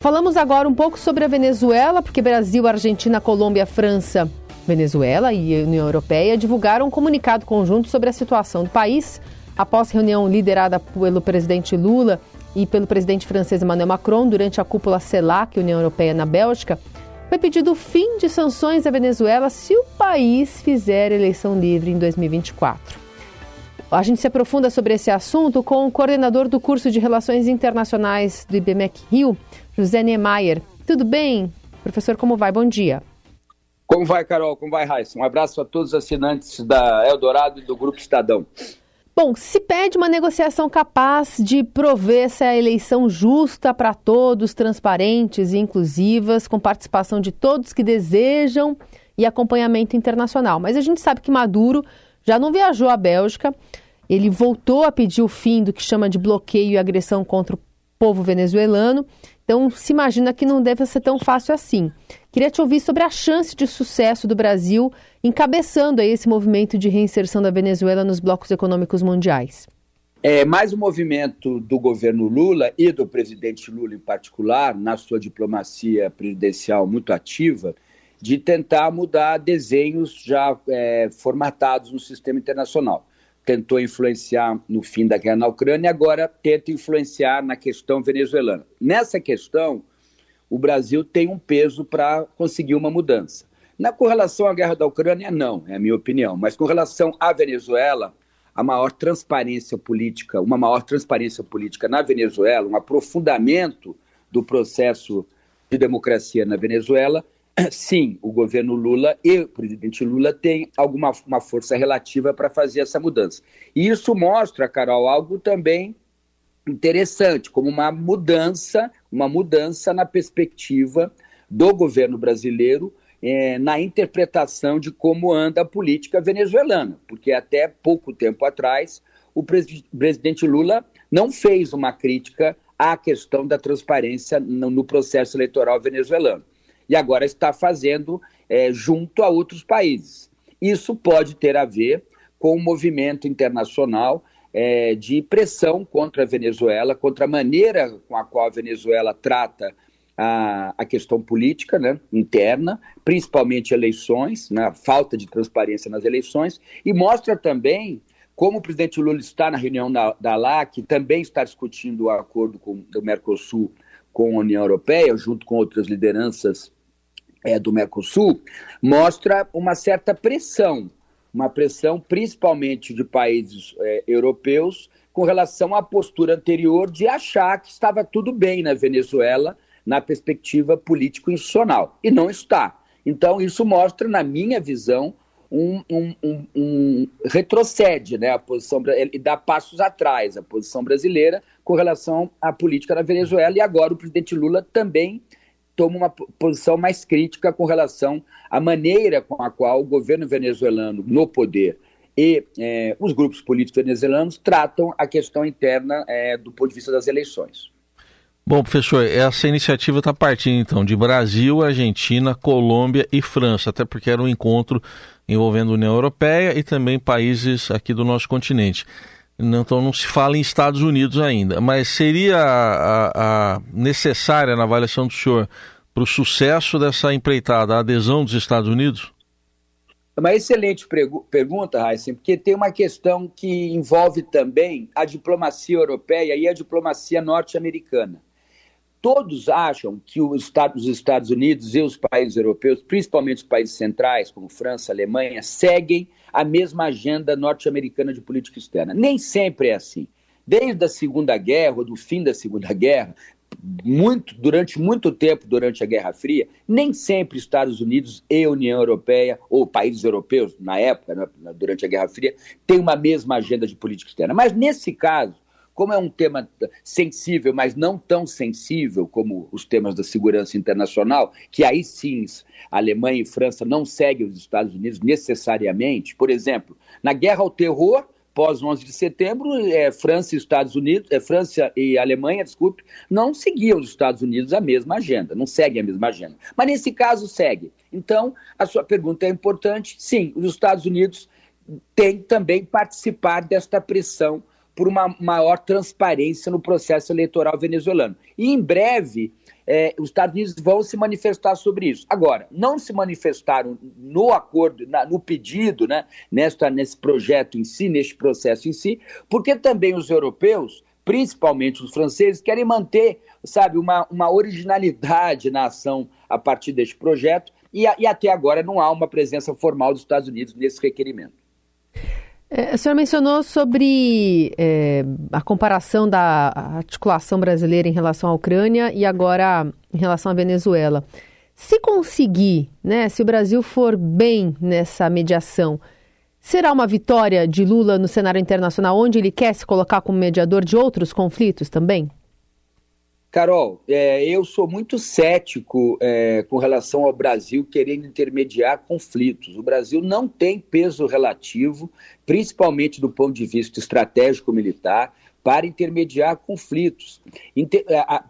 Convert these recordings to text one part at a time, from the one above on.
Falamos agora um pouco sobre a Venezuela, porque Brasil, Argentina, Colômbia, França, Venezuela e União Europeia divulgaram um comunicado conjunto sobre a situação do país após reunião liderada pelo presidente Lula e pelo presidente francês Emmanuel Macron durante a cúpula CELAC, União Europeia, na Bélgica. Foi pedido o fim de sanções à Venezuela se o país fizer eleição livre em 2024. A gente se aprofunda sobre esse assunto com o coordenador do curso de Relações Internacionais do IBMEC Rio, José Niemeyer. Tudo bem? Professor, como vai? Bom dia. Como vai, Carol? Como vai, Raíssa? Um abraço a todos os assinantes da Eldorado e do Grupo Estadão. Bom, se pede uma negociação capaz de prover essa eleição justa para todos, transparentes e inclusivas, com participação de todos que desejam e acompanhamento internacional. Mas a gente sabe que Maduro já não viajou à Bélgica, ele voltou a pedir o fim do que chama de bloqueio e agressão contra o povo venezuelano. Então, se imagina que não deve ser tão fácil assim. Queria te ouvir sobre a chance de sucesso do Brasil encabeçando aí esse movimento de reinserção da Venezuela nos blocos econômicos mundiais. É mais um movimento do governo Lula e do presidente Lula em particular, na sua diplomacia presidencial muito ativa, de tentar mudar desenhos já é, formatados no sistema internacional. Tentou influenciar no fim da guerra na Ucrânia, agora tenta influenciar na questão venezuelana. Nessa questão, o Brasil tem um peso para conseguir uma mudança. Na com relação à guerra da Ucrânia, não, é a minha opinião. Mas com relação à Venezuela, a maior transparência política, uma maior transparência política na Venezuela, um aprofundamento do processo de democracia na Venezuela, sim, o governo Lula e o presidente Lula têm alguma uma força relativa para fazer essa mudança. E isso mostra, Carol, algo também interessante, como uma mudança, uma mudança na perspectiva do governo brasileiro é, na interpretação de como anda a política venezuelana, porque até pouco tempo atrás o presidente Lula não fez uma crítica à questão da transparência no, no processo eleitoral venezuelano e agora está fazendo é, junto a outros países. Isso pode ter a ver com o movimento internacional é, de pressão contra a Venezuela, contra a maneira com a qual a Venezuela trata a, a questão política né, interna, principalmente eleições, né, a falta de transparência nas eleições, e mostra também como o presidente Lula está na reunião da, da LAC, também está discutindo o acordo com, do Mercosul com a União Europeia, junto com outras lideranças é, do Mercosul, mostra uma certa pressão, uma pressão principalmente de países é, europeus com relação à postura anterior de achar que estava tudo bem na Venezuela na perspectiva político-institucional. E não está. Então, isso mostra, na minha visão, um, um, um, um, retrocede né, a posição e dá passos atrás a posição brasileira com relação à política na Venezuela e agora o presidente Lula também toma uma posição mais crítica com relação à maneira com a qual o governo venezuelano no poder e é, os grupos políticos venezuelanos tratam a questão interna é, do ponto de vista das eleições. Bom, professor, essa iniciativa está partindo então de Brasil, Argentina, Colômbia e França, até porque era um encontro envolvendo a União Europeia e também países aqui do nosso continente. Então não se fala em Estados Unidos ainda, mas seria a, a necessária na avaliação do senhor para o sucesso dessa empreitada a adesão dos Estados Unidos? É uma excelente pergunta, Heisen, porque tem uma questão que envolve também a diplomacia europeia e a diplomacia norte-americana. Todos acham que os Estados Unidos e os países europeus, principalmente os países centrais, como França, Alemanha, seguem a mesma agenda norte-americana de política externa. Nem sempre é assim. Desde a Segunda Guerra, ou do fim da Segunda Guerra, muito, durante muito tempo, durante a Guerra Fria, nem sempre Estados Unidos e União Europeia, ou países europeus, na época, durante a Guerra Fria, têm uma mesma agenda de política externa. Mas nesse caso, como é um tema sensível, mas não tão sensível como os temas da segurança internacional, que aí sim Alemanha e França não seguem os Estados Unidos necessariamente. Por exemplo, na guerra ao terror, pós 11 de setembro, é, França e Estados Unidos, é, França e Alemanha, desculpe, não seguiam os Estados Unidos a mesma agenda, não seguem a mesma agenda. Mas nesse caso segue. Então, a sua pergunta é importante. Sim, os Estados Unidos têm também participar desta pressão por uma maior transparência no processo eleitoral venezuelano. E em breve, é, os Estados Unidos vão se manifestar sobre isso. Agora, não se manifestaram no acordo, na, no pedido, né, nesta, nesse projeto em si, neste processo em si, porque também os europeus, principalmente os franceses, querem manter, sabe, uma, uma originalidade na ação a partir deste projeto, e, e até agora não há uma presença formal dos Estados Unidos nesse requerimento. É, a senhora mencionou sobre é, a comparação da articulação brasileira em relação à Ucrânia e agora em relação à Venezuela. Se conseguir, né, se o Brasil for bem nessa mediação, será uma vitória de Lula no cenário internacional, onde ele quer se colocar como mediador de outros conflitos também? Carol, é, eu sou muito cético é, com relação ao Brasil querendo intermediar conflitos. O Brasil não tem peso relativo, principalmente do ponto de vista estratégico militar, para intermediar conflitos. Inter,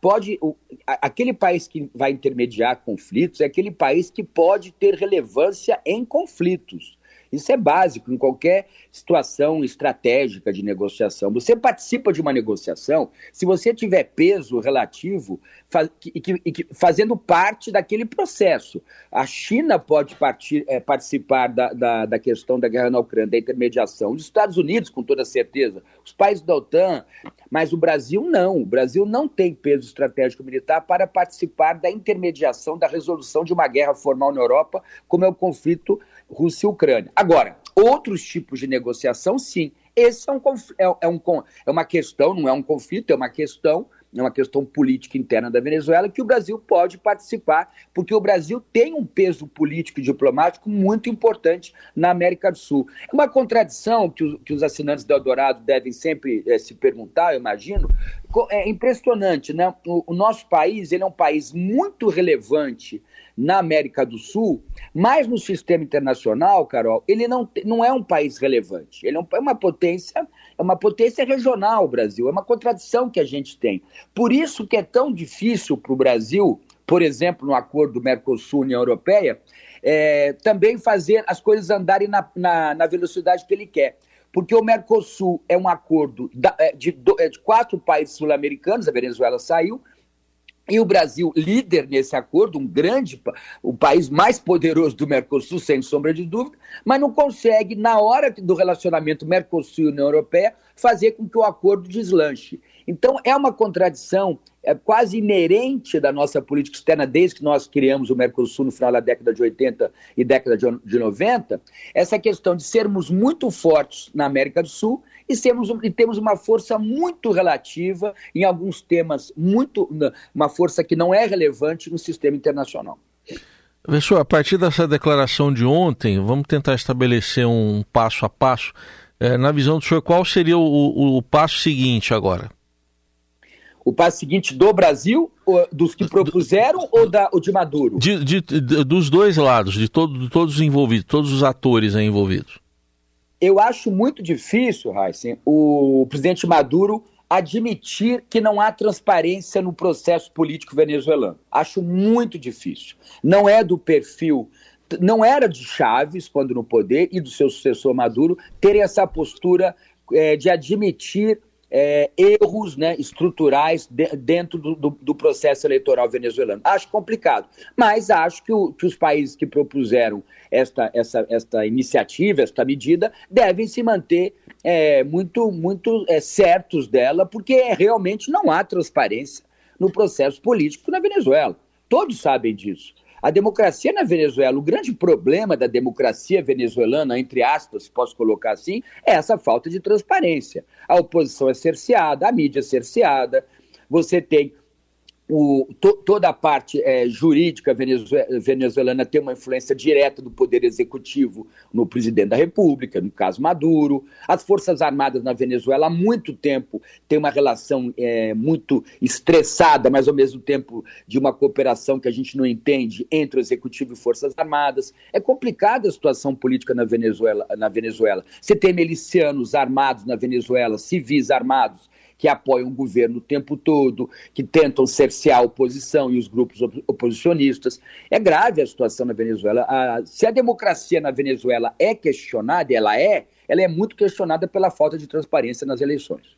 pode, o, aquele país que vai intermediar conflitos é aquele país que pode ter relevância em conflitos. Isso é básico em qualquer situação estratégica de negociação. Você participa de uma negociação se você tiver peso relativo faz, e, que, e que, fazendo parte daquele processo. A China pode partir, é, participar da, da, da, questão da guerra na Ucrânia, da intermediação. Os Estados Unidos, com toda certeza. Os países da OTAN. Mas o Brasil não. O Brasil não tem peso estratégico militar para participar da intermediação, da resolução de uma guerra formal na Europa, como é o conflito Rússia e Ucrânia. Agora, outros tipos de negociação, sim. Esse é, um, é, é, um, é uma questão, não é um conflito, é uma questão é uma questão política interna da Venezuela que o Brasil pode participar, porque o Brasil tem um peso político e diplomático muito importante na América do Sul. É uma contradição que, que os assinantes do Eldorado devem sempre é, se perguntar, eu imagino. É impressionante, né? O, o nosso país ele é um país muito relevante na América do Sul, mas no sistema internacional, Carol, ele não, não é um país relevante. Ele é, é uma potência, é uma potência regional, o Brasil. É uma contradição que a gente tem. Por isso que é tão difícil para o Brasil, por exemplo, no acordo Mercosul-União Europeia, é, também fazer as coisas andarem na, na, na velocidade que ele quer porque o Mercosul é um acordo é, é, de, quatro países sul-americanos, a Venezuela saiu, e o Brasil, líder nesse acordo, um grande, o país mais poderoso do Mercosul, sem sombra de dúvida, mas não consegue, na hora do relacionamento Mercosul e União Europeia, fazer com que o acordo deslanche. Então, é uma contradição é quase inerente da nossa política externa desde que nós criamos o Mercosul no final da década de 80 e década de 90, essa questão de sermos muito fortes na América do Sul e, sermos, e temos uma força muito relativa em alguns temas, muito uma força que não é relevante no sistema internacional. Professor, a partir dessa declaração de ontem, vamos tentar estabelecer um passo a passo. É, na visão do senhor, qual seria o, o, o passo seguinte agora? O passo seguinte do Brasil, dos que propuseram ou, da, ou de Maduro? De, de, de, dos dois lados, de, todo, de todos os envolvidos, todos os atores envolvidos. Eu acho muito difícil, Heisen, o presidente Maduro admitir que não há transparência no processo político venezuelano. Acho muito difícil. Não é do perfil não era de Chaves, quando no poder, e do seu sucessor Maduro, terem essa postura é, de admitir é, erros né, estruturais de, dentro do, do, do, processo eleitoral venezuelano. Acho complicado, mas acho que, o, que os países que propuseram esta, essa, esta iniciativa, esta medida, devem se manter é, muito, muito é, certos dela, porque realmente não há transparência no processo político na Venezuela. Todos sabem disso. A democracia na Venezuela, o grande problema da democracia venezuelana, entre aspas, posso colocar assim, é essa falta de transparência. A oposição é cerceada, a mídia é cerceada, você tem o, to, toda a parte é, jurídica venezuelana tem uma influência direta do poder executivo no presidente da República, no caso Maduro. As Forças Armadas na Venezuela há muito tempo têm uma relação é, muito estressada, mas ao mesmo tempo de uma cooperação que a gente não entende entre o executivo e Forças Armadas. É complicada a situação política na Venezuela. Na Venezuela. Você tem milicianos armados na Venezuela, civis armados que apoiam o governo o tempo todo, que tentam cercear a oposição e os grupos oposicionistas. É grave a situação na Venezuela. A, se a democracia na Venezuela é questionada, ela é, ela é muito questionada pela falta de transparência nas eleições.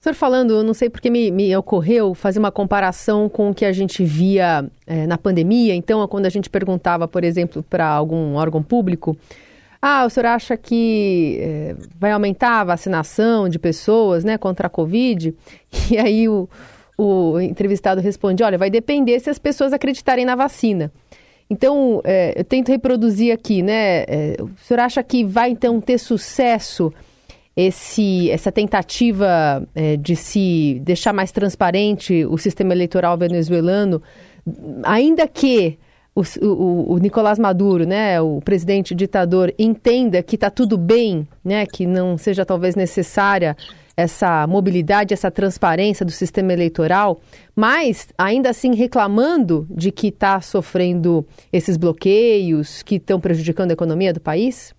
O senhor falando, não sei porque me, me, ocorreu fazer uma comparação com o que a gente via é, na pandemia. Então, quando a gente perguntava, por exemplo, para algum órgão público, ah, o senhor acha que é, vai aumentar a vacinação de pessoas né, contra a Covid? E aí o, o entrevistado responde, olha, vai depender se as pessoas acreditarem na vacina. Então, é, eu tento reproduzir aqui, né? É, o senhor acha que vai então ter sucesso esse, essa tentativa é, de se deixar mais transparente o sistema eleitoral venezuelano, ainda que o, o, o Nicolás Maduro, né, o presidente ditador, entenda que está tudo bem, né, que não seja talvez necessária essa mobilidade, essa transparência do sistema eleitoral, mas ainda assim reclamando de que está sofrendo esses bloqueios que estão prejudicando a economia do país?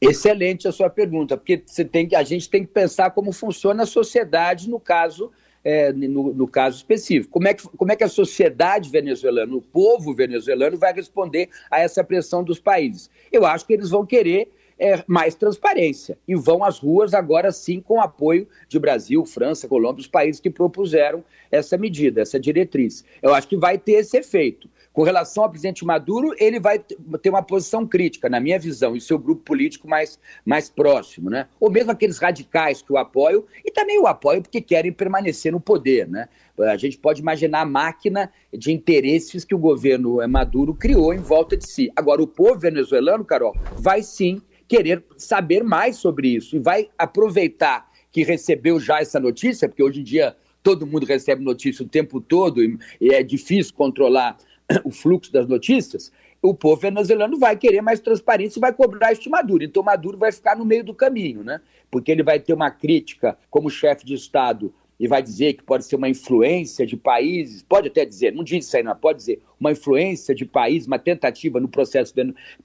Excelente a sua pergunta, porque você tem, a gente tem que pensar como funciona a sociedade no caso, é, no, no, caso específico. Como é, que, como é que a sociedade venezuelana, o povo venezuelano vai responder a essa pressão dos países? Eu acho que eles vão querer é, mais transparência e vão às ruas agora sim com apoio de Brasil, França, Colômbia, os países que propuseram essa medida, essa diretriz. Eu acho que vai ter esse efeito. Com relação ao presidente Maduro, ele vai ter uma posição crítica, na minha visão, e seu grupo político mais, mais próximo, né? Ou mesmo aqueles radicais que o apoiam, e também o apoiam porque querem permanecer no poder, né? A gente pode imaginar a máquina de interesses que o governo Maduro criou em volta de si. Agora, o povo venezuelano, Carol, vai sim querer saber mais sobre isso e vai aproveitar que recebeu já essa notícia, porque hoje em dia todo mundo recebe notícia o tempo todo e, é difícil controlar o fluxo das notícias, o povo venezuelano vai querer mais transparência e vai cobrar este Maduro. Então Maduro vai ficar no meio do caminho, né? Porque ele vai ter uma crítica como chefe de Estado e vai dizer que pode ser uma influência de países, pode até dizer, não diz isso aí, não, pode dizer uma influência de país, uma tentativa no processo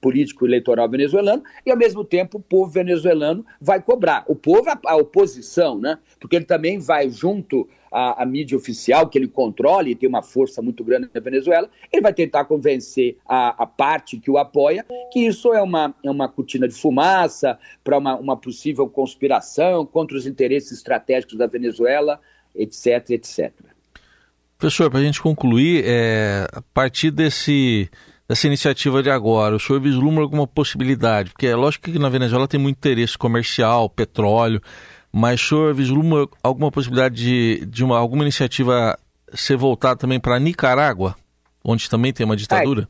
político eleitoral venezuelano, e ao mesmo tempo o povo venezuelano vai cobrar. O povo, a, a oposição, né? Porque ele também vai junto à, à, mídia oficial, que ele controla e tem uma força muito grande na Venezuela, ele vai tentar convencer a, a parte que o apoia que isso é uma, é uma cortina de fumaça para uma, uma possível conspiração contra os interesses estratégicos da Venezuela, etc, etc. Professor, para a gente concluir, é, a partir desse, dessa iniciativa de agora, o senhor vislumbra alguma possibilidade? Porque é lógico que na Venezuela tem muito interesse comercial, petróleo, mas o senhor vislumbra alguma possibilidade de, de uma, alguma iniciativa ser voltada também para Nicarágua, onde também tem uma ditadura?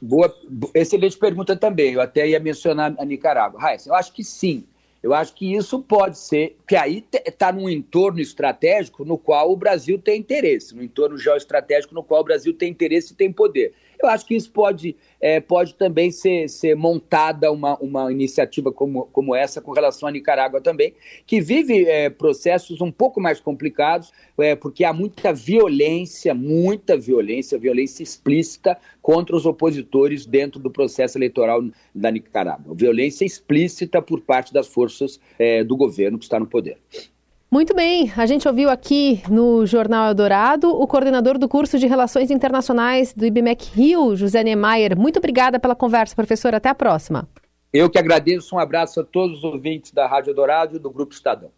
boa, excelente pergunta também. Eu até ia mencionar a Nicarágua. Raíssa, eu acho que sim. Eu acho que isso pode ser, que aí está num entorno estratégico no qual o Brasil tem interesse, no entorno geoestratégico no qual o Brasil tem interesse e tem poder. Eu acho que isso pode, é, pode também ser, ser montada uma, uma iniciativa como, como essa com relação à Nicarágua também, que vive é, processos um pouco mais complicados, é, porque há muita violência, muita violência, violência explícita contra os opositores dentro do processo eleitoral da Nicarágua. Violência explícita por parte das forças é, do governo que está no poder. Muito bem, a gente ouviu aqui no Jornal Eldorado o coordenador do curso de Relações Internacionais do IBMEC Rio, José Niemeyer. Muito obrigada pela conversa, professor. Até a próxima. Eu que agradeço. Um abraço a todos os ouvintes da Rádio Eldorado e do Grupo Estadão.